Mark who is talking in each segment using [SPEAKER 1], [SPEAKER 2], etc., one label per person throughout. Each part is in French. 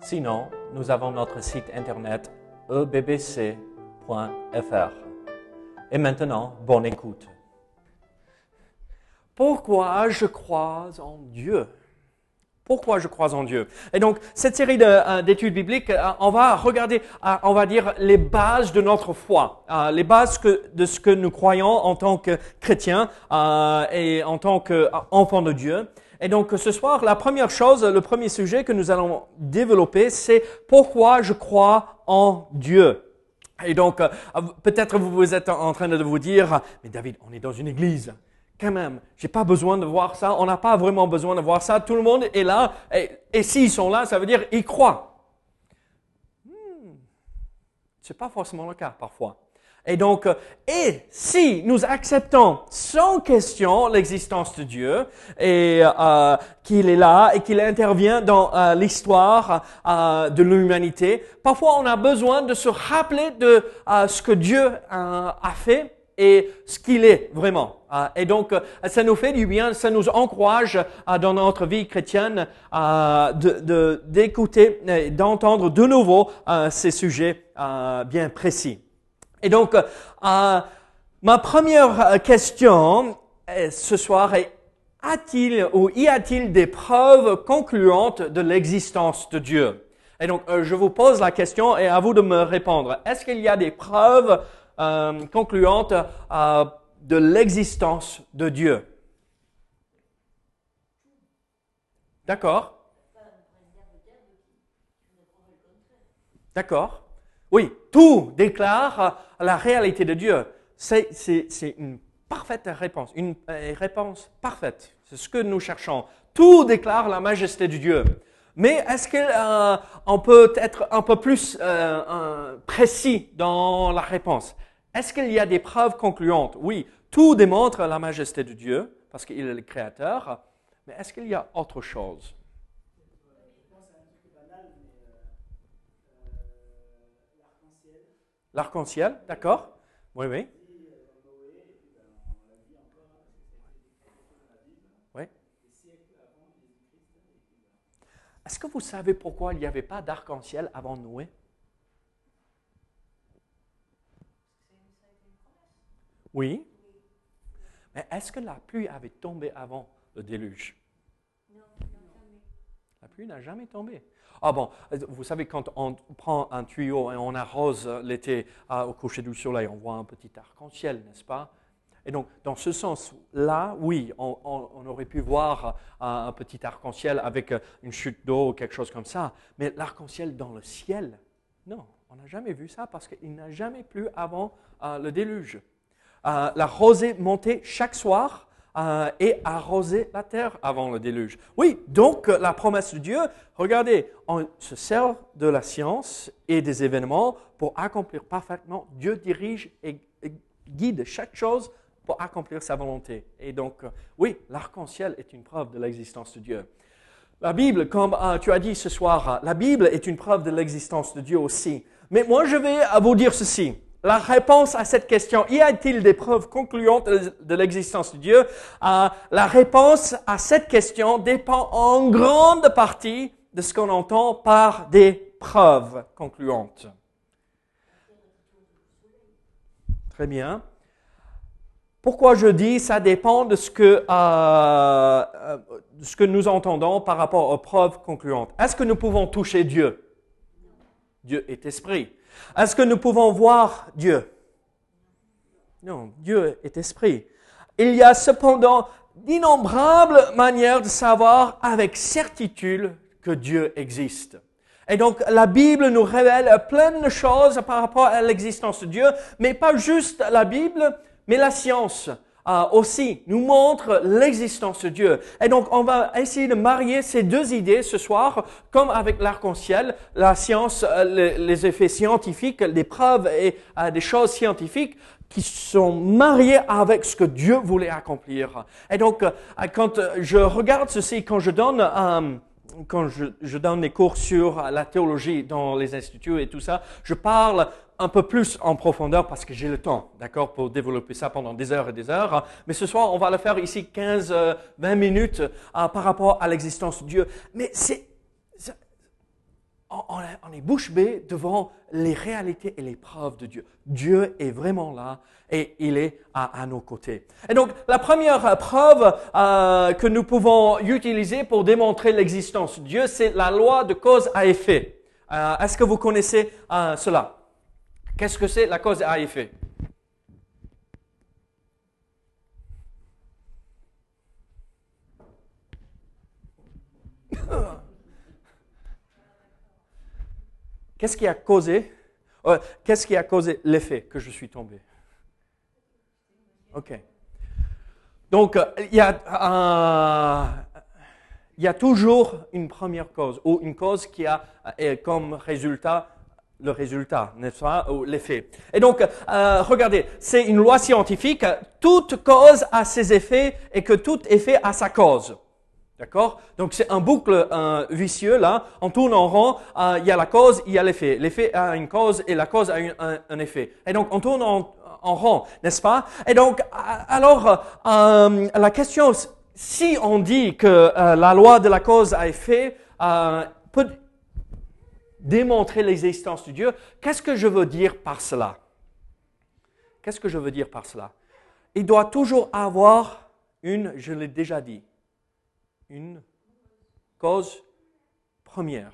[SPEAKER 1] Sinon, nous avons notre site internet ebbc.fr. Et maintenant, bonne écoute. Pourquoi je crois en Dieu? Pourquoi je crois en Dieu? Et donc, cette série euh, d'études bibliques, euh, on va regarder, euh, on va dire, les bases de notre foi, les bases de ce que nous croyons en tant que chrétiens et en tant qu'enfants de Dieu. Et donc ce soir, la première chose, le premier sujet que nous allons développer, c'est pourquoi je crois en Dieu. Et donc, peut-être vous êtes en train de vous dire, mais David, on est dans une église quand même, j'ai pas besoin de voir ça, on n'a pas vraiment besoin de voir ça, tout le monde est là, et, s'ils sont là, ça veut dire ils croient. Hmm. Ce n'est pas forcément le cas parfois. Et donc, euh, et si nous acceptons sans question l'existence de Dieu et euh, qu'il est là et qu'il intervient dans euh, l'histoire de l'humanité, parfois on a besoin de se rappeler de ce que Dieu a fait et ce qu'il est vraiment. Et donc, euh, ça nous fait du bien, ça nous encourage euh, dans notre vie chrétienne euh, d'écouter, de, d'entendre de nouveau ces sujets bien précis. Et donc, ma première question ce soir est a-t-il ou y a-t-il des preuves concluantes de l'existence de Dieu? Et donc, je vous pose la question et à vous de me répondre. Est-ce qu'il y a des preuves euh, concluante euh, de l'existence de Dieu? D'accord D'accord Oui, tout déclare la réalité de Dieu. C'est une parfaite réponse, une euh, réponse parfaite. C'est ce que nous cherchons. Tout déclare la majesté de Dieu. Mais est-ce qu'on peut être un peu plus précis dans la réponse? Est-ce qu'il y a des preuves concluantes? Oui, tout démontre la majesté de Dieu, parce qu'il est le Créateur, mais est-ce qu'il y a autre chose? L'arc-en-ciel, d'accord Oui, oui. Oui. Est-ce que vous savez pourquoi il n'y avait pas d'arc-en-ciel avant Noé? Oui. Mais est-ce que la pluie avait tombé avant le déluge? Non, La pluie n'a jamais tombé. Ah bon, vous savez, quand on prend un tuyau et on arrose l'été au coucher du soleil, on voit un petit arc-en-ciel, n'est-ce pas? Et donc, dans ce sens-là, oui, on, aurait pu voir un, petit arc-en-ciel avec une chute d'eau ou quelque chose comme ça. Mais l'arc-en-ciel dans le ciel, non, on n'a jamais vu ça parce qu'il n'a jamais plu avant euh, le déluge. Euh, la rosée montait chaque soir euh, et arrosait la terre avant le déluge. Oui, donc euh, la promesse de Dieu, regardez, on se sert de la science et des événements pour accomplir parfaitement. Dieu dirige et, guide chaque chose pour accomplir sa volonté. Et donc, oui, l'arc-en-ciel est une preuve de l'existence de Dieu. La Bible, comme tu as dit ce soir, la Bible est une preuve de l'existence de Dieu aussi. Mais moi, je vais vous dire ceci la réponse à cette question, y a-t-il des preuves concluantes de l'existence de Dieu? Euh, La réponse à cette question dépend en grande partie de ce qu'on entend par des preuves concluantes. Très bien. Pourquoi je dis ça dépend de ce que, euh, euh, de ce que nous entendons par rapport aux preuves concluantes? Est-ce que nous pouvons toucher Dieu? Dieu est esprit. Est-ce que nous pouvons voir Dieu? Non, Dieu est esprit. Il y a cependant d'innombrables manières de savoir avec certitude que Dieu existe. Et donc la Bible nous révèle plein de choses par rapport à l'existence de Dieu, mais pas juste la Bible, mais la science. Euh, aussi nous montre l'existence de Dieu. Et donc, on va essayer de marier ces deux idées ce soir, comme avec l'arc-en-ciel, la science, euh, les, effets scientifiques, les preuves et euh, des choses scientifiques qui sont mariés avec ce que Dieu voulait accomplir. Et donc, quand je regarde ceci, quand je donne quand je, donne des cours sur la théologie dans les instituts et tout ça, je parle un peu plus en profondeur parce que j'ai le temps, d'accord, pour développer ça pendant des heures et des heures. Mais ce soir, on va le faire ici 15, 20 euh, minutes euh, par rapport à l'existence de Dieu. Mais c'est, on, est bouche bée devant les réalités et les preuves de Dieu. Dieu est vraiment là et il est à, nos côtés. Et donc, la première preuve euh, que nous pouvons utiliser pour démontrer l'existence de Dieu, c'est la loi de cause à effet. est-ce que vous connaissez cela? Qu'est-ce que c'est la cause à effet Qu'est-ce qui a causé euh, Qu'est-ce qui a causé l'effet que je suis tombé? Ok. Donc, euh, il y, a, il y a toujours une première cause ou une cause qui a euh, comme résultat le résultat, n'est-ce pas, ou l'effet. Et donc, euh, regardez, c'est une loi scientifique, toute cause a ses effets et que tout effet a sa cause. D'accord? Donc c'est un boucle vicieux là, on tourne en rond, euh, il y a la cause, il y a l'effet. L'effet a une cause et la cause a un, effet. Et donc on tourne en, rond, n'est-ce pas? Et donc, alors, euh, la question, si on dit que la loi de la cause a effet, peut, démontrer l'existence de Dieu. Qu'est-ce que je veux dire par cela? Qu'est-ce que je veux dire par cela? Il doit toujours avoir une, je l'ai déjà dit, une cause première.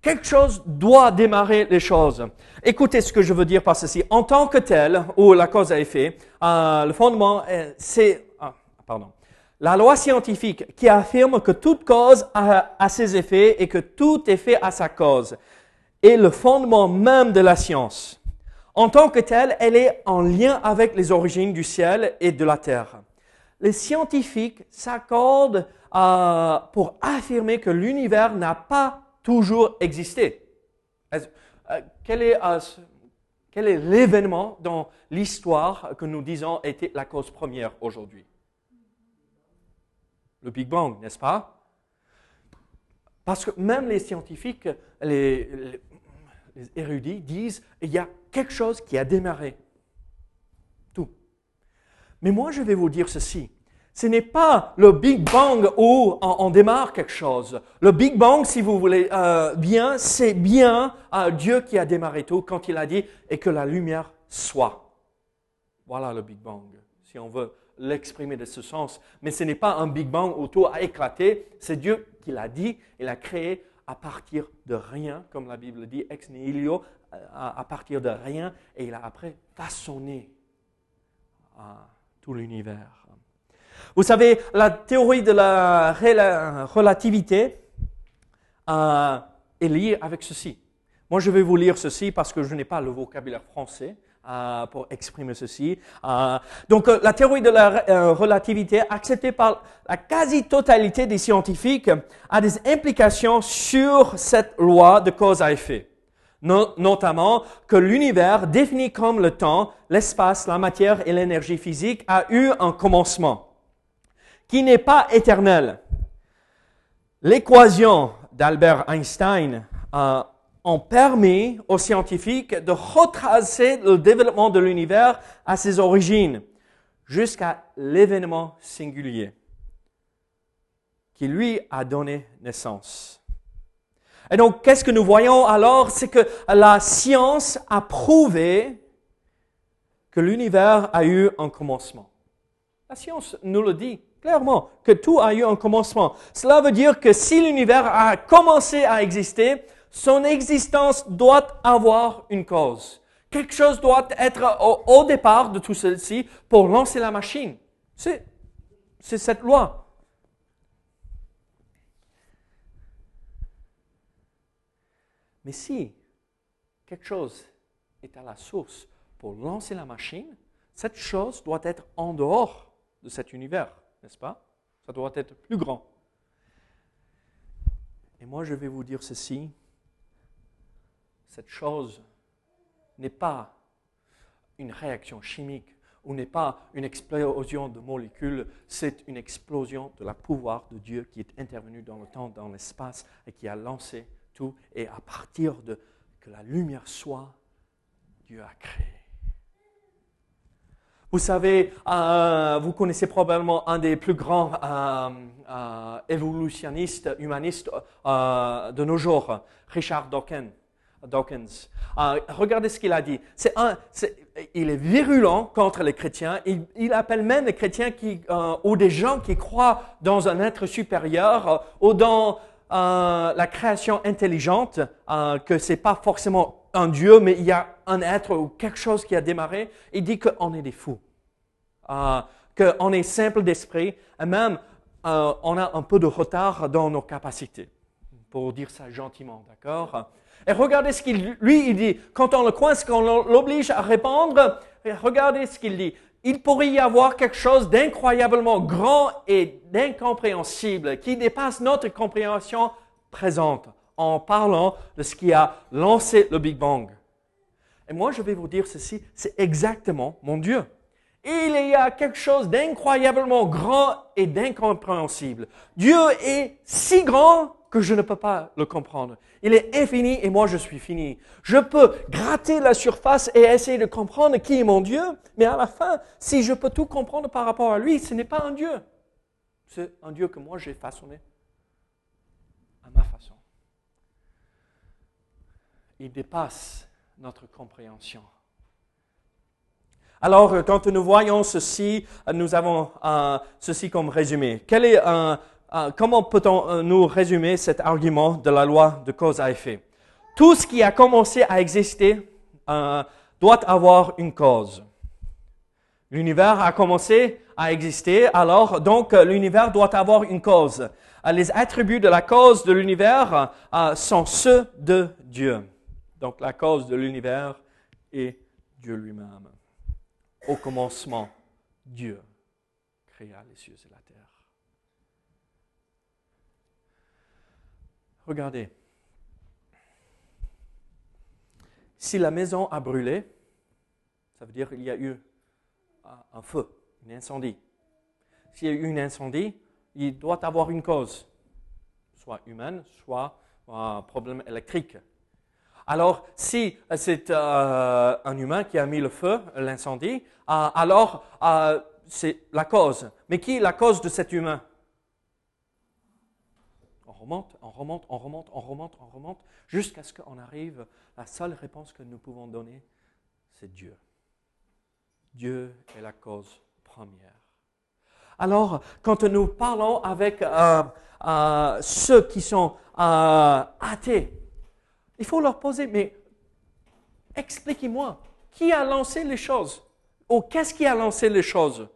[SPEAKER 1] Quelque chose doit démarrer les choses. Écoutez ce que je veux dire par ceci. En tant que tel, ou la cause à effet, euh, le fondement, c'est... Ah, pardon la loi scientifique qui affirme que toute cause a, ses effets et que tout effet a sa cause est le fondement même de la science. En tant que telle, elle est en lien avec les origines du ciel et de la terre. Les scientifiques s'accordent euh, pour affirmer que l'univers n'a pas toujours existé. Euh, euh, quel est l'événement dans l'histoire que nous disons était la cause première aujourd'hui? Le Big Bang, n'est-ce pas? Parce que même les scientifiques, les, érudits disent il y a quelque chose qui a démarré. Tout. Mais moi, je vais vous dire ceci. Ce n'est pas le Big Bang où on, démarre quelque chose. Le Big Bang, si vous voulez euh, bien, c'est bien euh, Dieu qui a démarré tout quand il a dit et que la lumière soit. Voilà le Big Bang, si on veut l'exprimer de ce sens. Mais ce n'est pas un Big Bang où tout a éclaté. C'est Dieu qui l'a dit. Il a créé à partir de rien, comme la Bible dit, ex nihilo, à partir de rien. Et il a après façonné euh, tout l'univers. Vous savez, la théorie de la relativité euh, est liée avec ceci. Moi, je vais vous lire ceci parce que je n'ai pas le vocabulaire français. Euh, pour exprimer ceci. Euh, donc, euh, la théorie de la relativité, acceptée par la quasi-totalité des scientifiques, a des implications sur cette loi de cause à effet. notamment que l'univers, défini comme le temps, l'espace, la matière et l'énergie physique, a eu un commencement qui n'est pas éternel. L'équation d'Albert Einstein ont permis aux scientifiques de retracer le développement de l'univers à ses origines jusqu'à l'événement singulier qui lui a donné naissance. Et donc, qu'est-ce que nous voyons alors? C'est que la science a prouvé que l'univers a eu un commencement. La science nous le dit clairement, que tout a eu un commencement. Cela veut dire que si l'univers a commencé à exister, son existence doit avoir une cause. Quelque chose doit être au, départ de tout ceci pour lancer la machine. C'est, cette loi. Mais si quelque chose est à la source pour lancer la machine, cette chose doit être en dehors de cet univers, n'est-ce pas? Ça doit être plus grand. Et moi, je vais vous dire ceci. Cette chose n'est pas une réaction chimique ou n'est pas une explosion de molécules, c'est une explosion de la pouvoir de Dieu qui est intervenu dans le temps, dans l'espace et qui a lancé tout. Et à partir de que la lumière soit, Dieu a créé. Vous savez, euh, vous connaissez probablement un des plus grands euh, euh, évolutionnistes, humanistes de nos jours, Richard Dawkins. Dawkins. regardez ce qu'il a dit. Il est virulent contre les chrétiens. Il, appelle même les chrétiens qui, ou des gens qui croient dans un être supérieur ou dans la création intelligente, que c'est pas forcément un Dieu, mais il y a un être ou quelque chose qui a démarré. Il dit qu'on est des fous. Euh, qu'on est simple d'esprit et même euh, on a un peu de retard dans nos capacités, pour dire ça gentiment, d'accord? Et regardez ce qu'il lui il dit. Quand on le coince, qu'on l'oblige à répondre, regardez ce qu'il dit. Il pourrait y avoir quelque chose d'incroyablement grand et d'incompréhensible qui dépasse notre compréhension présente en parlant de ce qui a lancé le Big Bang. Et moi, je vais vous dire ceci, c'est exactement mon Dieu il y a quelque chose d'incroyablement grand et d'incompréhensible. Dieu est si grand que je ne peux pas le comprendre. Il est infini et moi je suis fini. Je peux gratter la surface et essayer de comprendre qui est mon Dieu, mais à la fin, si je peux tout comprendre par rapport à lui, ce n'est pas un Dieu. C'est un Dieu que moi j'ai façonné à ma façon. Il dépasse notre compréhension. Alors, quand nous voyons ceci, nous avons ceci comme résumé. Comment peut-on nous résumer cet argument de la loi de cause à effet? Tout ce qui a commencé à exister doit avoir une cause. L'univers a commencé à exister, alors donc l'univers doit avoir une cause. Les attributs de la cause de l'univers sont ceux de Dieu. Donc la cause de l'univers est Dieu lui-même. Au commencement, Dieu créa les cieux et la terre. Regardez. Si la maison a brûlé, ça veut dire qu'il y a eu un feu, un incendie. S'il y a eu un incendie, il doit avoir une cause, soit humaine, soit un problème électrique. Alors, si c'est euh, un humain qui a mis le feu, l'incendie, euh, alors euh, c'est la cause. Mais qui est la cause de cet humain? On remonte, on remonte, on remonte, on remonte, on remonte, jusqu'à ce qu'on arrive, la seule réponse que nous pouvons donner, c'est Dieu. Dieu est la cause première. Alors, quand nous parlons avec ceux qui sont athées, il faut leur poser, mais expliquez-moi, qui a lancé les choses? Ou qu'est-ce qui a lancé les choses?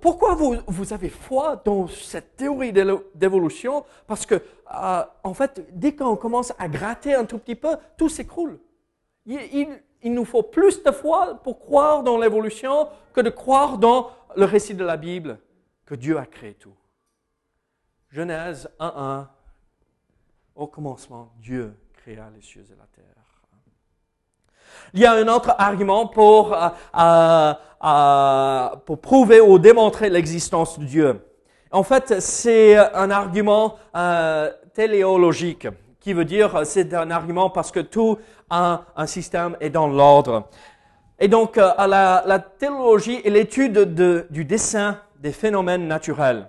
[SPEAKER 1] Pourquoi vous, avez foi dans cette théorie d'évolution? Parce que, euh, en fait, dès qu'on commence à gratter un tout petit peu, tout s'écroule. Il, il, nous faut plus de foi pour croire dans l'évolution que de croire dans le récit de la Bible, que Dieu a créé tout. Genèse 1.1, au commencement, Dieu les cieux et la terre. Il y a un autre argument pour, euh, euh, euh, pour prouver ou démontrer l'existence de Dieu. En fait, c'est un argument téléologique, qui veut dire c'est un argument parce que tout un, système est dans l'ordre. Et donc, la, la théologie est l'étude de, du dessin des phénomènes naturels.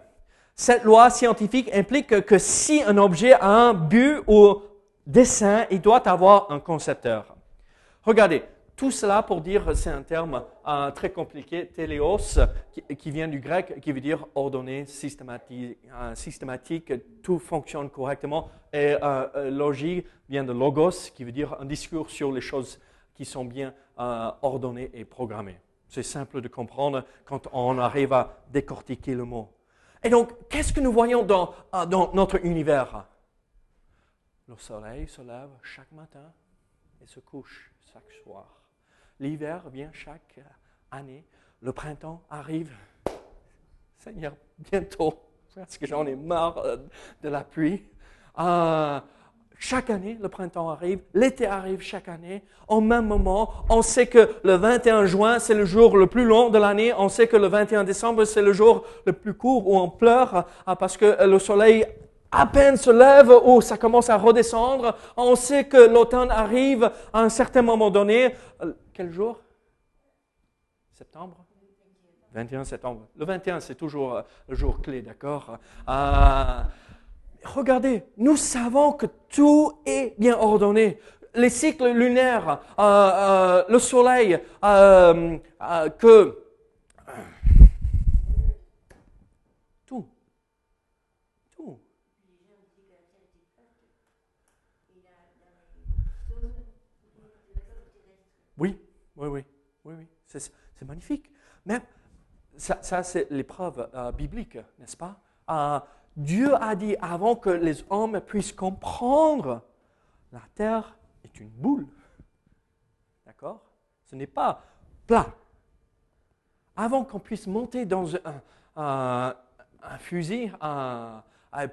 [SPEAKER 1] Cette loi scientifique implique que si un objet a un but ou dessin, il doit avoir un concepteur. Regardez, tout cela pour dire, c'est un terme euh, très compliqué, téléos, qui, vient du grec, qui veut dire ordonné, systématique, euh, systématique tout fonctionne correctement. Et euh, logique vient de logos, qui veut dire un discours sur les choses qui sont bien ordonnées et programmées. C'est simple de comprendre quand on arrive à décortiquer le mot. Et donc, qu'est-ce que nous voyons dans notre univers? Le soleil se lève chaque matin et se couche chaque soir. L'hiver vient chaque année, le printemps arrive. Seigneur, bientôt, parce que j'en ai marre euh, de la pluie. Euh, chaque année, le printemps arrive, l'été arrive chaque année. Au même moment, on sait que le 21 juin, c'est le jour le plus long de l'année. On sait que le 21 décembre, c'est le jour le plus court où on pleure euh, parce que le soleil à peine se lève ou ça commence à redescendre. On sait que l'automne arrive à un certain moment donné. Quel jour? Septembre? 21 septembre. Le 21, c'est toujours euh, le jour clé, d'accord? Euh, Regardez, nous savons que tout est bien ordonné. Les cycles lunaires, euh, le soleil, que tout, tout. Oui, oui, oui, oui, oui. C'est magnifique. Même ça, c'est l'épreuve euh, biblique, n'est-ce pas? Euh, Dieu a dit avant que les hommes puissent comprendre, la terre est une boule. D'accord? Ce n'est pas plat. Avant qu'on puisse monter dans un, fusil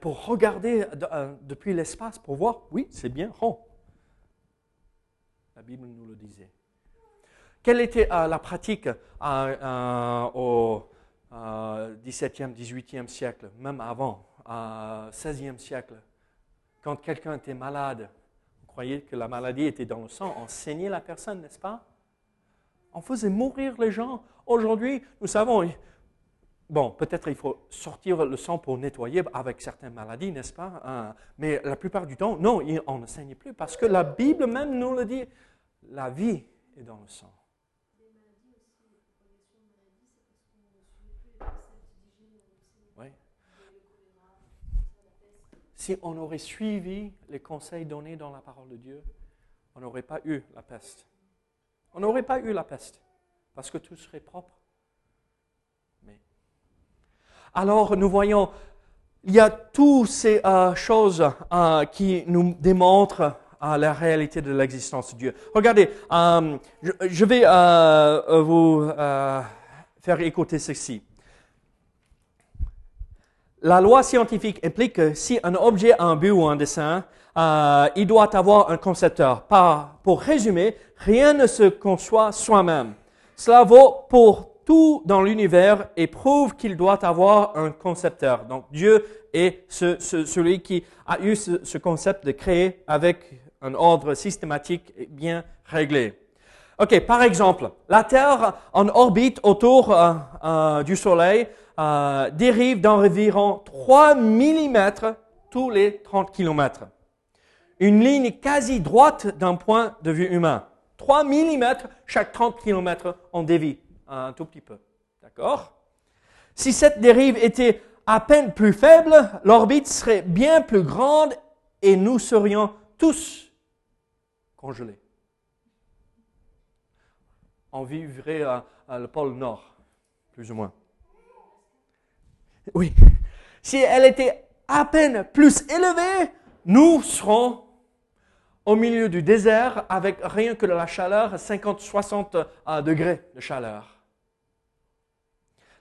[SPEAKER 1] pour regarder euh, depuis l'espace, pour voir, oui, c'est bien rond. La Bible nous le disait. Quelle était euh, la pratique euh, euh, au XVIIe, XVIIIe siècle, même avant, XVIe siècle? Quand quelqu'un était malade, vous croyez que la maladie était dans le sang, on saignait la personne, n'est-ce pas? On faisait mourir les gens. Aujourd'hui, nous savons, Bon, peut-être il faut sortir le sang pour nettoyer avec certaines maladies, n'est-ce pas hein? Mais la plupart du temps, non, on ne saigne plus parce que la Bible même nous le dit, la vie est dans le sang. Si on aurait suivi les conseils donnés dans la parole de Dieu, on n'aurait pas eu la peste. On n'aurait pas eu la peste, parce que tout serait propre. Mais... Alors nous voyons, il y a toutes ces euh, choses euh, qui nous démontrent euh, la réalité de l'existence de Dieu. Regardez, je, vais vous faire écouter ceci. La loi scientifique implique que si un objet a un but ou un dessin, euh, il doit avoir un concepteur. pour résumer, rien ne se conçoit soi-même. Cela vaut pour tout dans l'univers et prouve qu'il doit avoir un concepteur. Donc Dieu est celui qui a eu ce, concept de créer avec un ordre systématique et bien réglé. Ok, par exemple, la Terre en orbite autour euh, euh, du Soleil euh, dérive d'environ 3 mm tous les 30 km. Une ligne quasi droite d'un point de vue humain. 3 mm chaque 30 km on dévie un tout petit peu. D'accord? Si cette dérive était à peine plus faible, l'orbite serait bien plus grande et nous serions tous congelés. On vivrait à le pôle Nord, plus ou moins. Oui. Si elle était à peine plus élevée, nous serons au milieu du désert avec rien que la chaleur, 50-60 euh, degrés de chaleur.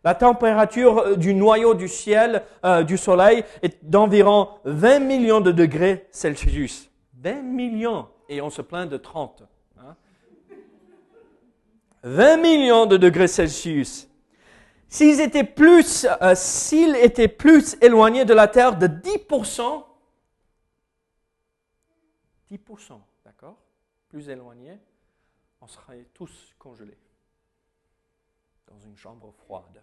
[SPEAKER 1] La température euh, du noyau du ciel, euh, du soleil, est d'environ 20 millions de degrés Celsius. 20 millions, et on se plaint de 30. 20 hein. millions de degrés Celsius. S'ils étaient plus, euh, s'ils étaient plus éloignés de la terre de 10%, 10%, d'accord Plus éloignés, on serait tous congelés dans une chambre froide.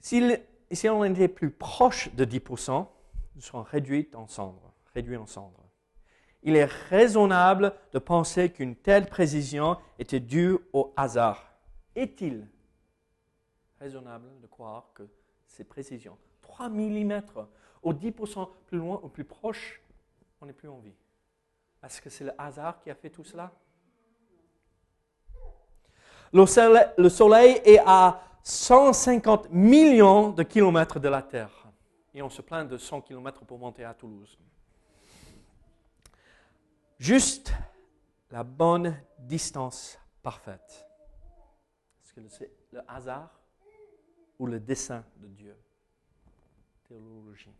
[SPEAKER 1] Si on était plus proche de 10%, nous serons réduits en cendres, réduits en cendres il est raisonnable de penser qu'une telle précision était due au hasard. Est-il raisonnable de croire que ces précisions, 3 mm ou 10% plus loin ou plus proche, on n'est plus en vie? Est-ce que c'est le hasard qui a fait tout cela? Le soleil, est à 150 millions de kilomètres de la Terre. Et on se plaint de 100 kilomètres pour monter à Toulouse. Juste la bonne distance parfaite. Est-ce que c'est le hasard ou le dessein de Dieu? Théologie.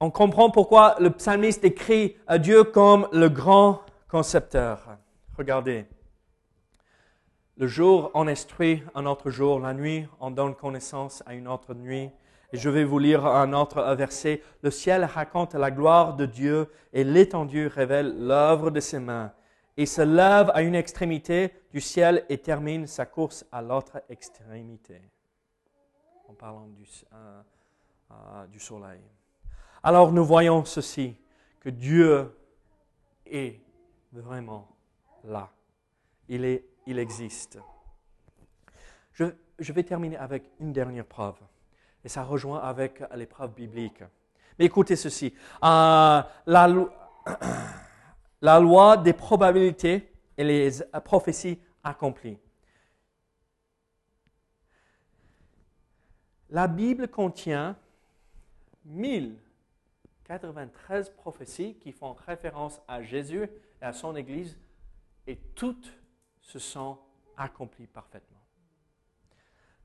[SPEAKER 1] On comprend pourquoi le psalmiste écrit à Dieu comme le grand concepteur. Regardez. Le jour, on instruit un autre jour. La nuit, on donne connaissance à une autre nuit. Et je vais vous lire un autre verset. Le ciel raconte la gloire de Dieu et l'étendue révèle l'œuvre de ses mains. Il se lève à une extrémité du ciel et termine sa course à l'autre extrémité. En parlant du, euh, euh, soleil. Alors nous voyons ceci, que Dieu est vraiment là. Il existe. Je, vais terminer avec une dernière preuve. Et ça rejoint avec l'épreuve biblique. Mais écoutez ceci. Euh, la, la loi des probabilités et les prophéties accomplies. La Bible contient 1093 prophéties qui font référence à Jésus et à son Église, et toutes se sont accomplis parfaitement.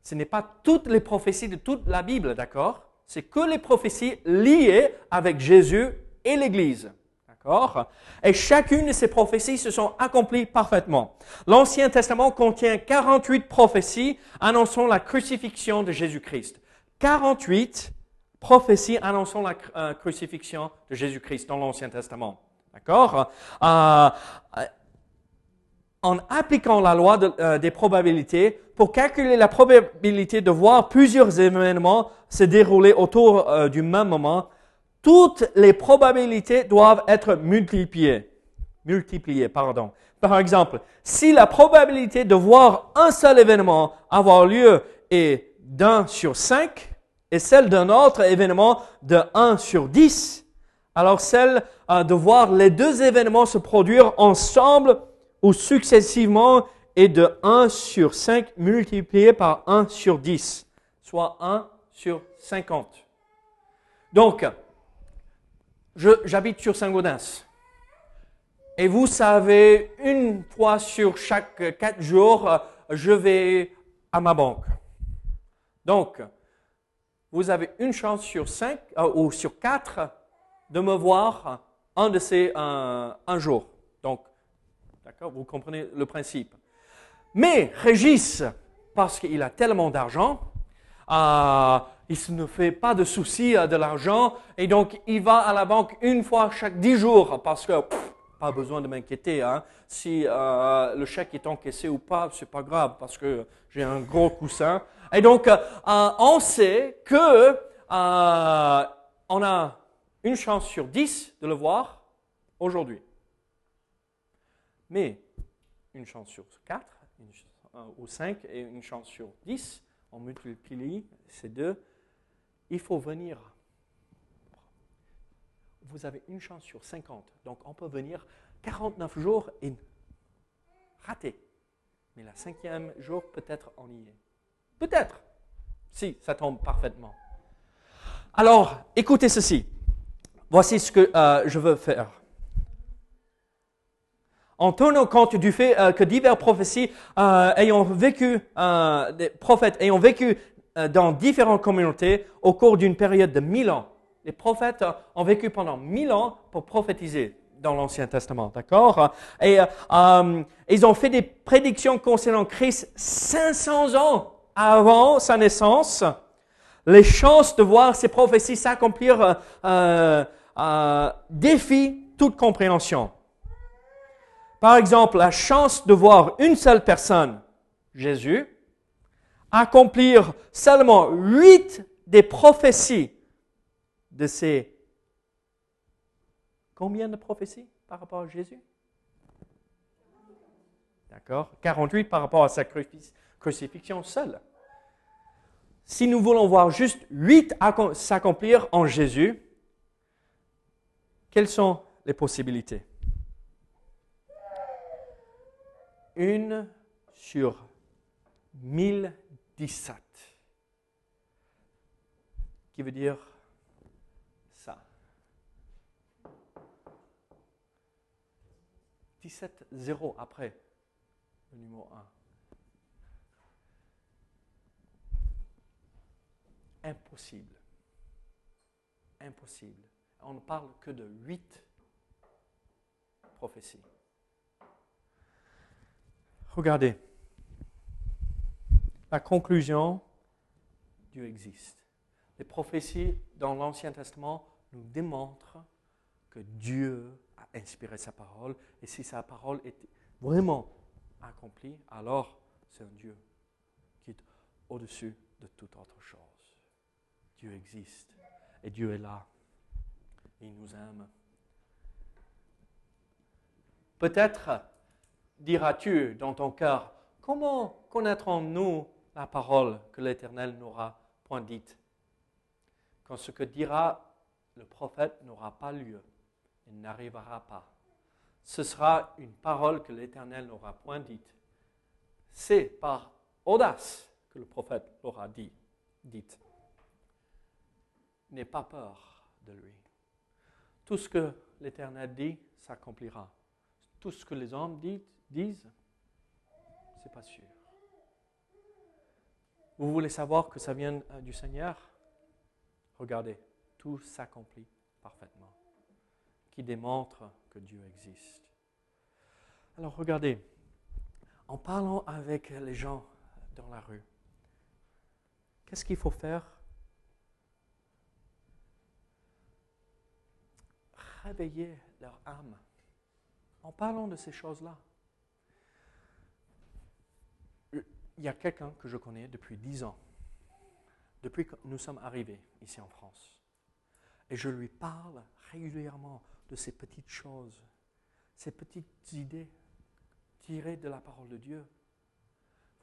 [SPEAKER 1] Ce n'est pas toutes les prophéties de toute la Bible, d'accord? C'est que les prophéties liées avec Jésus et l'Église. D'accord? Et chacune de ces prophéties se sont accomplies parfaitement. L'Ancien Testament contient 48 prophéties annonçant la crucifixion de Jésus-Christ. 48 prophéties annonçant la euh, crucifixion de Jésus-Christ dans l'Ancien Testament. D'accord? Euh, en appliquant la loi euh, des probabilités pour calculer la probabilité de voir plusieurs événements se dérouler autour euh, du même moment, toutes les probabilités doivent être multipliées. Multipliées, pardon. Par exemple, si la probabilité de voir un seul événement avoir lieu est d'un sur cinq et celle d'un autre événement de 1 sur 10, alors celle euh, de voir les deux événements se produire ensemble ou successivement est de 1 sur 5 multiplié par 1 sur 10, soit 1 sur 50. Donc, j'habite sur Saint-Gaudens. Et vous savez, une fois sur chaque 4 jours, je vais à ma banque. Donc, vous avez une chance sur 5 euh, ou sur 4 de me voir un de ces euh, un jour. D'accord? Vous comprenez le principe. Mais Régis, parce qu'il a tellement d'argent, euh, il ne fait pas de soucis euh, de l'argent et donc il va à la banque une fois chaque dix jours parce que pas besoin de m'inquiéter. Hein. Si euh, le chèque est encaissé ou pas, c'est pas grave parce que j'ai un gros coussin. Et donc on sait que on a une chance sur dix de le voir aujourd'hui. Mais une chance sur 4 ou 5 et une chance sur 10, on multiplie ces deux, il faut venir. Vous avez une chance sur 50. Donc on peut venir 49 jours et rater. Mais la cinquième jour, peut-être on y est. Peut-être, si ça tombe parfaitement. Alors, écoutez ceci. Voici ce que euh, je veux faire en tenant compte du fait euh, que divers prophéties euh, ayant vécu, euh, des prophètes ayant vécu dans différentes communautés au cours d'une période de mille ans. Les prophètes ont vécu pendant mille ans pour prophétiser dans l'Ancien Testament, d'accord? Et ils ont fait des prédictions concernant Christ 500 ans avant sa naissance. Les chances de voir ces prophéties s'accomplir défient toute compréhension. Par exemple, la chance de voir une seule personne, Jésus, accomplir seulement huit des prophéties de ces... Combien de prophéties par rapport à Jésus? D'accord. 48 par rapport à sa crucifixion seule. Si nous voulons voir juste huit s'accomplir en Jésus, quelles sont les possibilités? Une sur 1017, qui veut dire ça? 17 0 après le numéro 1. Impossible. Impossible. On ne parle que de 8 prophéties. Regardez. La conclusion, Dieu existe. Les prophéties dans l'Ancien Testament nous démontrent que Dieu a inspiré sa parole. Et si sa parole est vraiment accomplie, alors c'est un Dieu qui est au-dessus de toute autre chose. Dieu existe et Dieu est là. Il nous aime. Peut-être diras-tu dans ton cœur, comment connaîtrons-nous la parole que l'Éternel n'aura point dite? Quand ce que dira le prophète n'aura pas lieu, il n'arrivera pas. Ce sera une parole que l'Éternel n'aura point dite. C'est par audace que le prophète l'aura dit, dite. N'aie pas peur de lui. Tout ce que l'Éternel dit s'accomplira. Tout ce que les hommes disent, disent c'est pas sûr. Vous voulez savoir que ça vient euh, du Seigneur? Regardez, tout s'accomplit parfaitement, qui démontre que Dieu existe. Alors regardez, en parlant avec les gens dans la rue, qu'est-ce qu'il faut faire? Réveiller leur âme en parlant de ces choses-là. Il y a quelqu'un que je connais depuis dix ans, depuis que nous sommes arrivés ici en France. Et je lui parle régulièrement de ces petites choses, ces petites idées tirées de la parole de Dieu.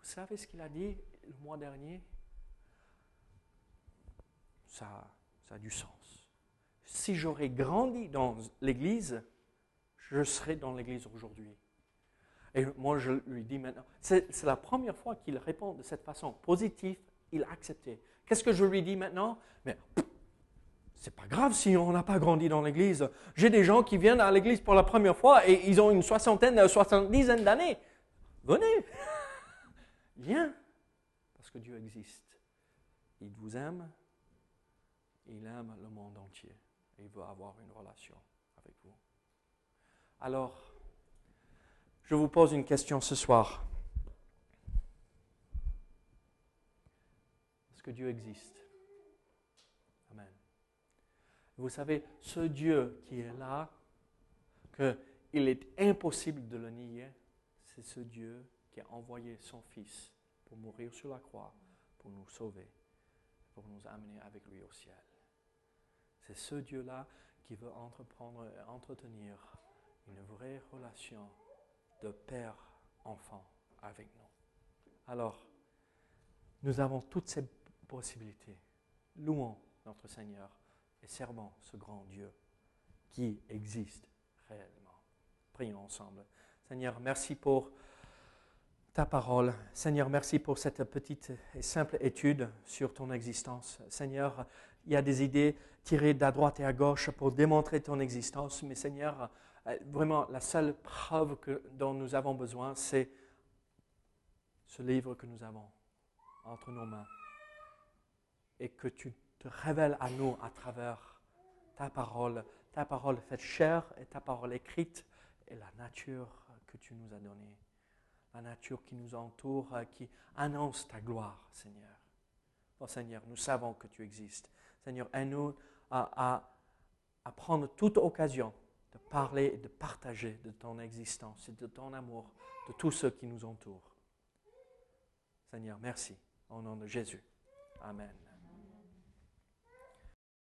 [SPEAKER 1] Vous savez ce qu'il a dit le mois dernier? Ça, ça a du sens. Si j'aurais grandi dans l'Église, je serais dans l'Église aujourd'hui. Et moi, je lui dis maintenant, c'est la première fois qu'il répond de cette façon positive, il a accepté. Qu'est-ce que je lui dis maintenant? Mais c'est pas grave si on n'a pas grandi dans l'Église. J'ai des gens qui viennent à l'Église pour la première fois et ils ont une soixantaine, une soixante-dizaine d'années. Venez, viens, parce que Dieu existe. Il vous aime, il aime le monde entier il veut avoir une relation avec vous. Alors, je vous pose une question ce soir. Est-ce que Dieu existe? Amen. Vous savez, ce Dieu qui est là, qu'il est impossible de le nier, c'est ce Dieu qui a envoyé son Fils pour mourir sur la croix, pour nous sauver, pour nous amener avec lui au ciel. C'est ce Dieu-là qui veut entreprendre et entretenir une vraie relation de père-enfant avec nous. Alors, nous avons toutes ces possibilités. Louons notre Seigneur et servons ce grand Dieu qui existe réellement. Prions ensemble. Seigneur, merci pour ta parole. Seigneur, merci pour cette petite et simple étude sur ton existence. Seigneur, il y a des idées tirées d'à droite et à gauche pour démontrer ton existence, mais Seigneur, vraiment la seule preuve dont nous avons besoin, c'est ce livre que nous avons entre nos mains et que tu te révèles à nous à travers ta parole, ta parole faite chair et ta parole écrite et la nature que tu nous as donnée, la nature qui nous entoure, qui annonce ta gloire, Seigneur. Oh Seigneur, nous savons que tu existes. Seigneur, aide-nous à prendre toute occasion de parler et de partager de ton existence et de ton amour de tous ceux qui nous entourent. Seigneur, merci. Au nom de Jésus. Amen.